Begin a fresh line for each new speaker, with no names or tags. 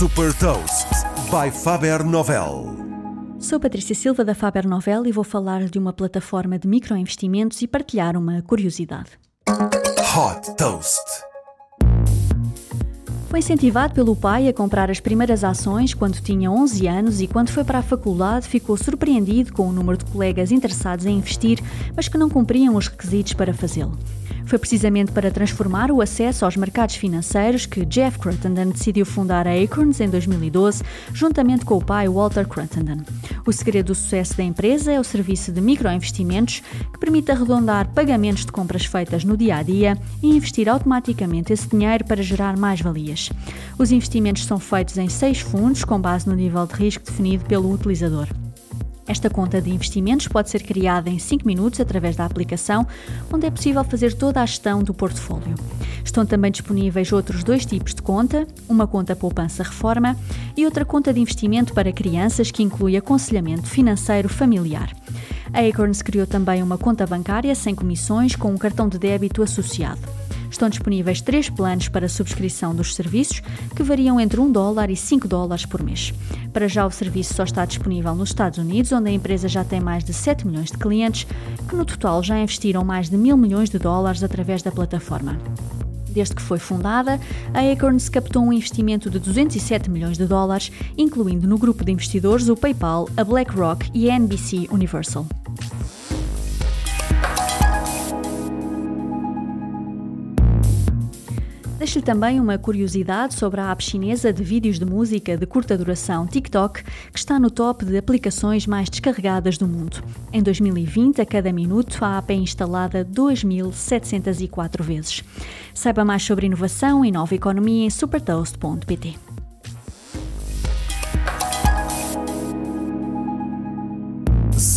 Super Toast by Faber Novel.
Sou Patrícia Silva da Faber Novel e vou falar de uma plataforma de microinvestimentos e partilhar uma curiosidade.
Hot Toast.
Foi incentivado pelo pai a comprar as primeiras ações quando tinha 11 anos e, quando foi para a faculdade, ficou surpreendido com o número de colegas interessados em investir, mas que não cumpriam os requisitos para fazê-lo. Foi precisamente para transformar o acesso aos mercados financeiros que Jeff Cruttenden decidiu fundar a Acorns em 2012, juntamente com o pai Walter Cruttenden. O segredo do sucesso da empresa é o serviço de microinvestimentos que permite arredondar pagamentos de compras feitas no dia a dia e investir automaticamente esse dinheiro para gerar mais valias. Os investimentos são feitos em seis fundos com base no nível de risco definido pelo utilizador. Esta conta de investimentos pode ser criada em 5 minutos através da aplicação, onde é possível fazer toda a gestão do portfólio. Estão também disponíveis outros dois tipos de conta, uma conta poupança-reforma e outra conta de investimento para crianças que inclui aconselhamento financeiro familiar. A Acorns criou também uma conta bancária sem comissões com um cartão de débito associado. Estão disponíveis três planos para subscrição dos serviços, que variam entre 1 dólar e 5 dólares por mês. Para já, o serviço só está disponível nos Estados Unidos, onde a empresa já tem mais de 7 milhões de clientes, que no total já investiram mais de mil milhões de dólares através da plataforma. Desde que foi fundada, a Acorns captou um investimento de 207 milhões de dólares, incluindo no grupo de investidores o PayPal, a BlackRock e a NBC Universal. Deixo-lhe também uma curiosidade sobre a app chinesa de vídeos de música de curta duração TikTok, que está no top de aplicações mais descarregadas do mundo. Em 2020, a cada minuto, a app é instalada 2.704 vezes. Saiba mais sobre inovação e nova economia em supertoast.pt.